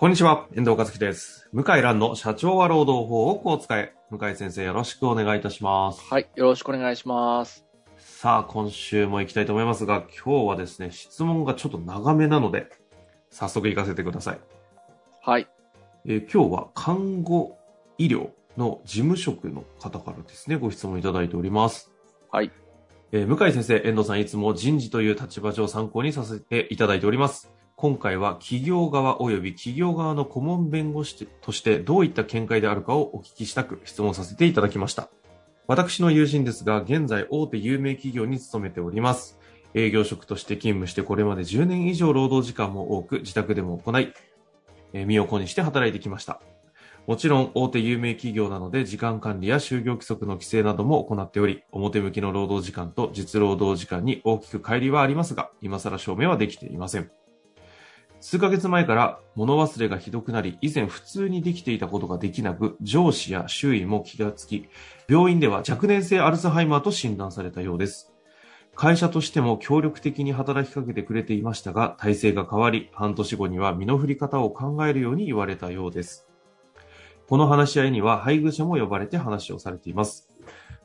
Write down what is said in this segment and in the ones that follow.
こんにちは、遠藤和樹です。向井蘭の社長は労働法をこう使え。向井先生よろしくお願いいたします。はい、よろしくお願いします。さあ、今週も行きたいと思いますが、今日はですね、質問がちょっと長めなので、早速行かせてください。はい。えー今日は看護医療の事務職の方からですね、ご質問いただいております。はい。えー向井先生、遠藤さんいつも人事という立場上参考にさせていただいております。今回は企業側及び企業側の顧問弁護士としてどういった見解であるかをお聞きしたく質問させていただきました。私の友人ですが、現在大手有名企業に勤めております。営業職として勤務してこれまで10年以上労働時間も多く自宅でも行い、え身を粉にして働いてきました。もちろん大手有名企業なので時間管理や就業規則の規制なども行っており、表向きの労働時間と実労働時間に大きく乖離はありますが、今更証明はできていません。数ヶ月前から物忘れがひどくなり、以前普通にできていたことができなく、上司や周囲も気がつき、病院では若年性アルツハイマーと診断されたようです。会社としても協力的に働きかけてくれていましたが、体制が変わり、半年後には身の振り方を考えるように言われたようです。この話し合いには配偶者も呼ばれて話をされています。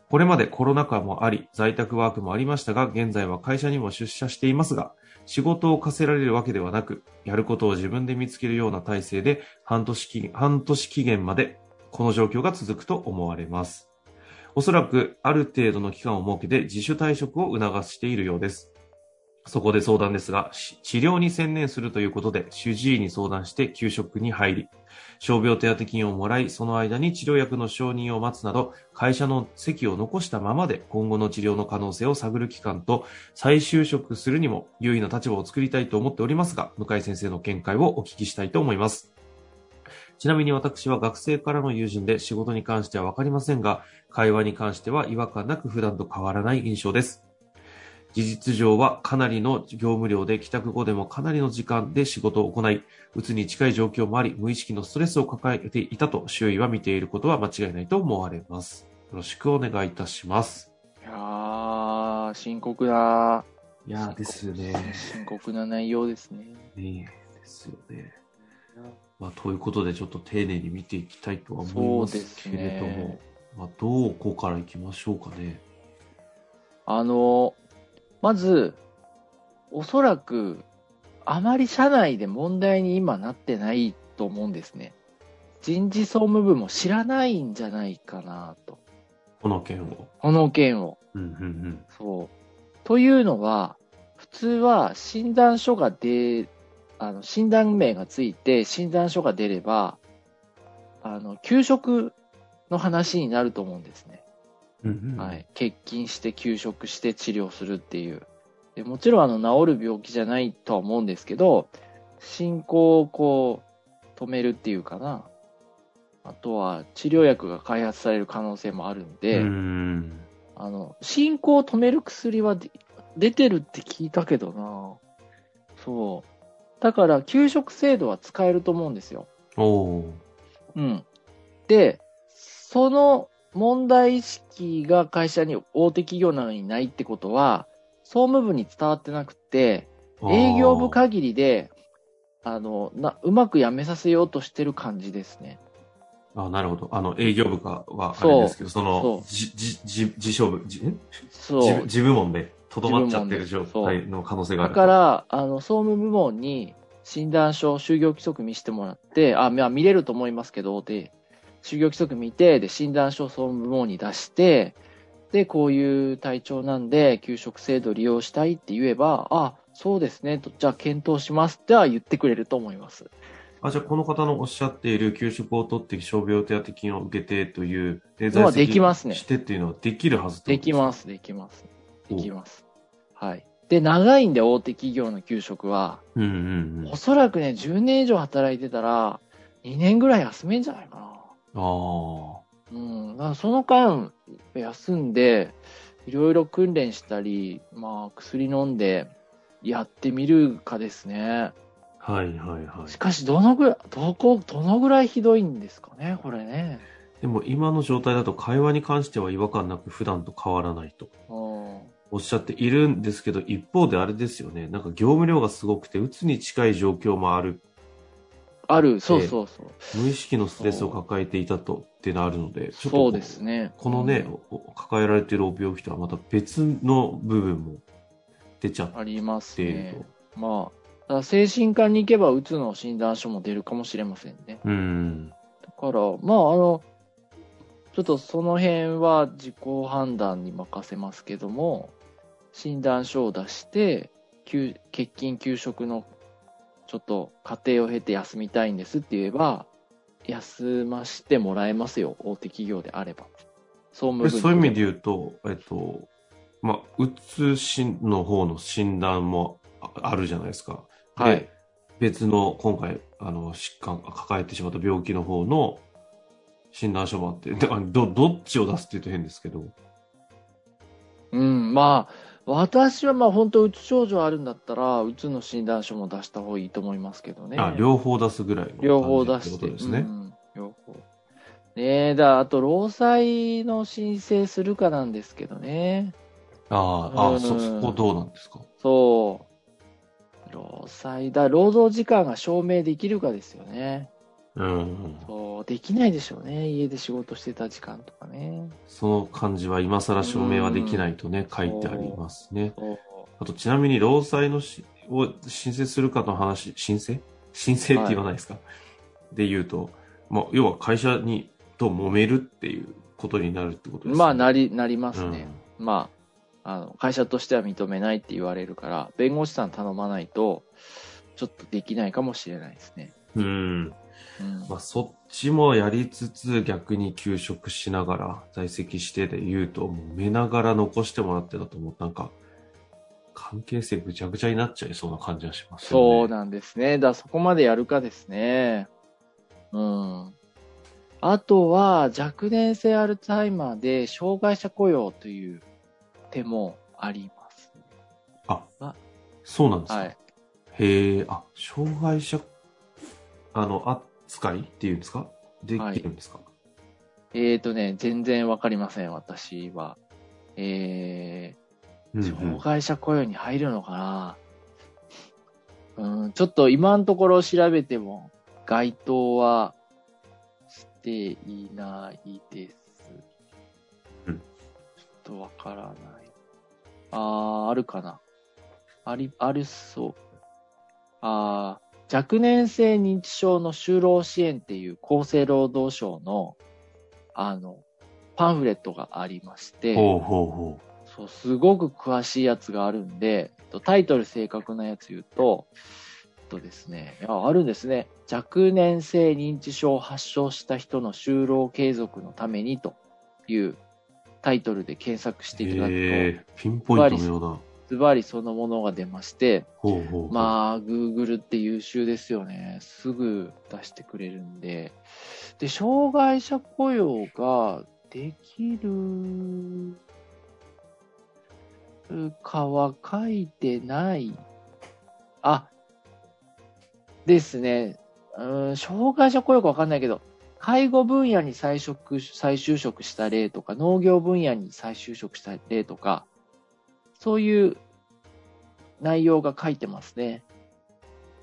これまでコロナ禍もあり、在宅ワークもありましたが、現在は会社にも出社していますが、仕事を課せられるわけではなく、やることを自分で見つけるような体制で、半年期半年期限まで、この状況が続くと思われます。おそらく、ある程度の期間を設けて自主退職を促しているようです。そこで相談ですが、治療に専念するということで、主治医に相談して休職に入り、傷病手当金をもらい、その間に治療薬の承認を待つなど、会社の席を残したままで今後の治療の可能性を探る期間と、再就職するにも優位な立場を作りたいと思っておりますが、向井先生の見解をお聞きしたいと思います。ちなみに私は学生からの友人で仕事に関してはわかりませんが、会話に関しては違和感なく普段と変わらない印象です。事実上はかなりの業務量で帰宅後でもかなりの時間で仕事を行い、うつに近い状況もあり、無意識のストレスを抱えていたと周囲は見ていることは間違いないと思われます。よろしくお願いいたします。いやー、深刻な、いやーですね。深刻な内容ですね。ねえですよね。まあ、ということで、ちょっと丁寧に見ていきたいとは思いますけれども、ねまあ、どうここからいきましょうかね。あの、まず、おそらく、あまり社内で問題に今なってないと思うんですね。人事総務部も知らないんじゃないかなと。この件を。この件を。うんうんうん。そう。というのは、普通は診断書が出、あの、診断名がついて診断書が出れば、あの、休職の話になると思うんですね。うんうん、はい。欠勤して休職して治療するっていう。でもちろん、あの、治る病気じゃないとは思うんですけど、進行をこう、止めるっていうかな。あとは、治療薬が開発される可能性もあるんで、うん。あの、進行を止める薬はで出てるって聞いたけどな。そう。だから、給食制度は使えると思うんですよ。おーうん。で、その問題意識が会社に大手企業なのにないってことは、総務部に伝わってなくて、営業部限りで、あの、な、うまくやめさせようとしてる感じですね。あなるほど。あの、営業部かはあそうれですけど、そそのう、じ、じ、じ、自称部、じ、んそう。自自部門でとどまっちゃってる状態の可能性があだる。から、あの、総務部門に診断書、就業規則見せてもらって、あ、まあ見れると思いますけど、で、就業規則見て、で、診断書を総務部門に出して、で、こういう体調なんで、給食制度利用したいって言えば、あ、そうですね、と、じゃあ検討しますっては言ってくれると思います。あ、じゃあこの方のおっしゃっている給食を取って傷病手当金を受けてという、できますねしてっていうのはできるはず。できますす、できます。できおます。はい。で、長いんで、大手企業の給食は。うんうんうん。おそらくね、10年以上働いてたら、2年ぐらい休めんじゃないかな。ああ。うん。だその間、休んで、いろいろ訓練したり、まあ、薬飲んで、やってみるかですね。はいはいはいし。かし、どのぐらい、どこ、どのぐらいひどいんですかね、これね。でも今の状態だと会話に関しては違和感なく普段と変わらないとうん。おっしゃっているんですけど、一方であれですよね。なんか業務量がすごくて、うつに近い状況もある。ある、そうそうそう。無意識のストレスを抱えていたとっていうのがあるので、ちょっとこそうですね。このね、お抱えられているお病気とはまた別の部分も出ちゃっありますね。まあ、精神科に行けば、うつの診断書も出るかもしれませんね。と。うん。だから、まあ、あの、ちょっとその辺は自己判断に任せますけども、診断書を出して、休欠勤休職のちょっと過程を経て休みたいんですって言えば、休ましてもらえますよ、大手企業であれば。そういう意味で言うと、えっと、まあ、うつしの方の診断もああるじゃないですか。ではい。別の今回あの疾患抱えてしまった病気の方の診断書もあってであどどっちを出すって言うと変ですけどうん、まあ、私はまあ本当うつ症状あるんだったら、うつの診断書も出した方がいいと思いますけどね。あ両方出すぐらいの両方出して。ですね。うん、両方。ねえ、だあと、労災の申請するかなんですけどね。あああうんそそこどうなんですか？そう。労災だ、労働時間が証明できるかですよね。うんそう、できないでしょうね。家で仕事してた時間とかね。その感じは今更証明はできないとね書いてありますね。あとちなみに労災のしを申請するかの話申請？申請って言わないですか、で言うと、まあ、要は会社にと揉めるっていうことになるってことですねまあ、なり、なりますうんね。まあ、あの、会社としては認めないって言われるから、弁護士さん頼まないと、ちょっとできないかもしれないですね。うんうん。まあ、そっちもやりつつ逆に休職しながら在籍してで言うと、もうめながら残してもらってたと思う。なんか、関係性ぐちゃぐちゃになっちゃいそうな感じがしますよね。そうなんですね。だそこまでやるかですね。うん。あとは、若年性アルツハイマーで障害者雇用という手もあります。ああ、そうなんですか。はい。へえ、あ、障害者、あの、扱いっていうんですか？できるんですか、えーとね、全然わかりません、私は。えうんー、うん障害者雇用に入るのかな、うん、ちょっと今のところ調べても、該当はしていないです。うんちょっとわからない。あー、あるかな。あり、あるそう。あー、若年性認知症の就労支援っていう厚生労働省の、あの、パンフレットがありまして、ほうほうほそう、すごく詳しいやつがあるんで、えっとタイトル正確なやつ言うと、とですね、ああるんですね。若年性認知症を発症した人の就労継続のためにというタイトルで検索してう。いただくへえ、ピンポイントのような。と、ズバリそのものが出まして、ほうほうほう。まあ、Google って優秀ですよね。すぐ出してくれるんで。で、障害者雇用ができるかは書いてない。あ、ですね。うん、障害者雇用かわかんないけど、介護分野に再職、再就職した例とか、農業分野に再就職した例とか、そういう内容が書いてますね。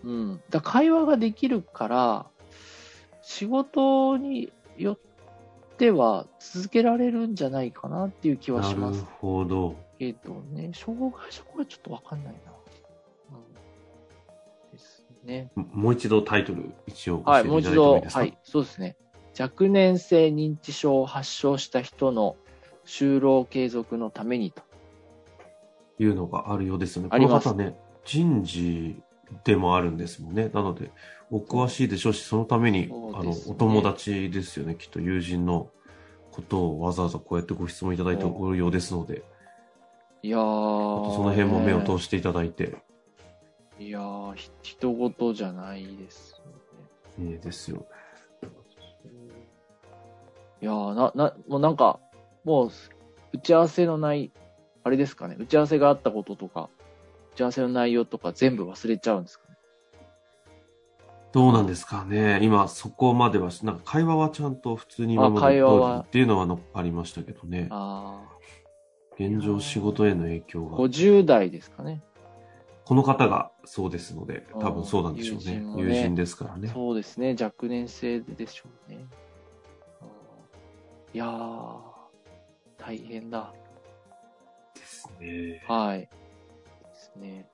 うん。だ会話ができるから、仕事によっては続けられるんじゃないかなっていう気はしまなるすほど。けどね。障害者これちょっとわかんないな。うん。ですね。もう一度タイトル一応教はい、えていもう一度、ただいてもいいですか、はい、そうですね。若年性認知症を発症した人の就労継続のためにと。いうのがあるようですよね。ありますこの方ね、人事でもあるんですもんね。なので、お詳しいでしょうし、そのために、あの、お友達ですよね。きっと友人のことをわざわざこうやってご質問いただいておるようですので、いやー。その辺も目を通していただいて、いやー、ひ人事じゃないですよね。いいですよ。いやー、な、な、もうなんか、もう、打ち合わせのない、あれですかね、打ち合わせがあったこととか、打ち合わせの内容とか全部忘れちゃうんですかね。どうなんですかね。今、そこまではし、なんか会話はちゃんと普通に今まあ会で通りっていうのはのありましたけどね。あ現状仕事への影響ー、が。50代ですかね。この方がそうですので、多分そうなんでしょうね。友人も友ね人ですからね。そうですね、若年性でしょうね。いやー、大変だ。ですね。はい。ですね。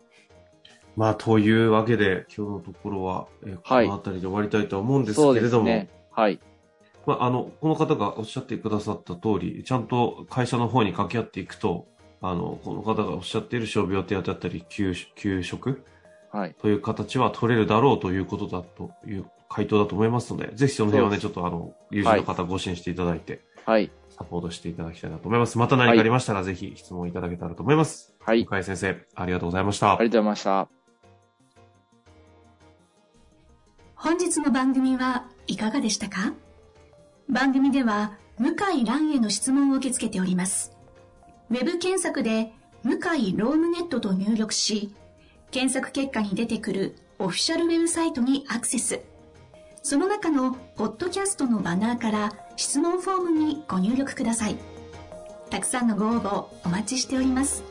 まあ、というわけで、今日のところは、えーはいこの辺りで終わりたいとは思うんですけれども。はい。まあ、あの、この方がおっしゃってくださった通り、ちゃんと会社の方に掛け合っていくと、あの、この方がおっしゃっている傷病手当だったり、給給食はい。という形は取れるだろうということだという回答だと思いますので、ぜひその辺はね、ちそょっとあの、友人の方ご支援していただいて、はい。サポートしていただきたいなと思います。また何かありましたら、ぜひ質問いただけたらと思います。はい。向井先生、ありがとうございました。ありがとうございました。本日の番組はいかがでしたか？番組では向井蘭への質問を受け付けております。ウェブ検索で向井ロームネットと入力し、検索結果に出てくるオフィシャルウェブサイトにアクセス。その中のポッドキャストのバナーから質問フォームにご入力ください。たくさんのご応募お待ちしております。